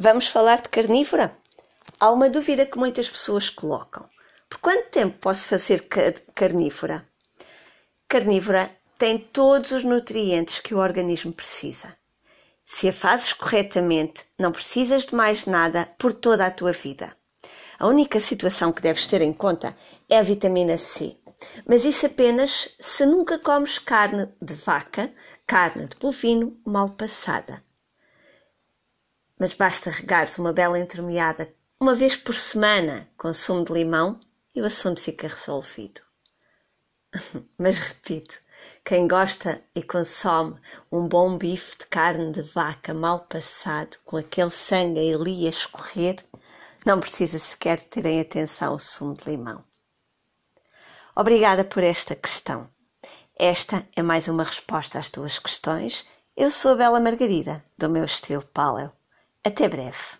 Vamos falar de carnívora? Há uma dúvida que muitas pessoas colocam. Por quanto tempo posso fazer carnívora? Carnívora tem todos os nutrientes que o organismo precisa. Se a fazes corretamente, não precisas de mais nada por toda a tua vida. A única situação que deves ter em conta é a vitamina C. Mas isso apenas se nunca comes carne de vaca, carne de bovino mal passada mas basta regares uma bela entremeada uma vez por semana com sumo de limão e o assunto fica resolvido. mas repito, quem gosta e consome um bom bife de carne de vaca mal passado, com aquele sangue ali a escorrer, não precisa sequer ter em atenção o sumo de limão. Obrigada por esta questão. Esta é mais uma resposta às tuas questões. Eu sou a Bela Margarida, do meu estilo Paleo. Até breve.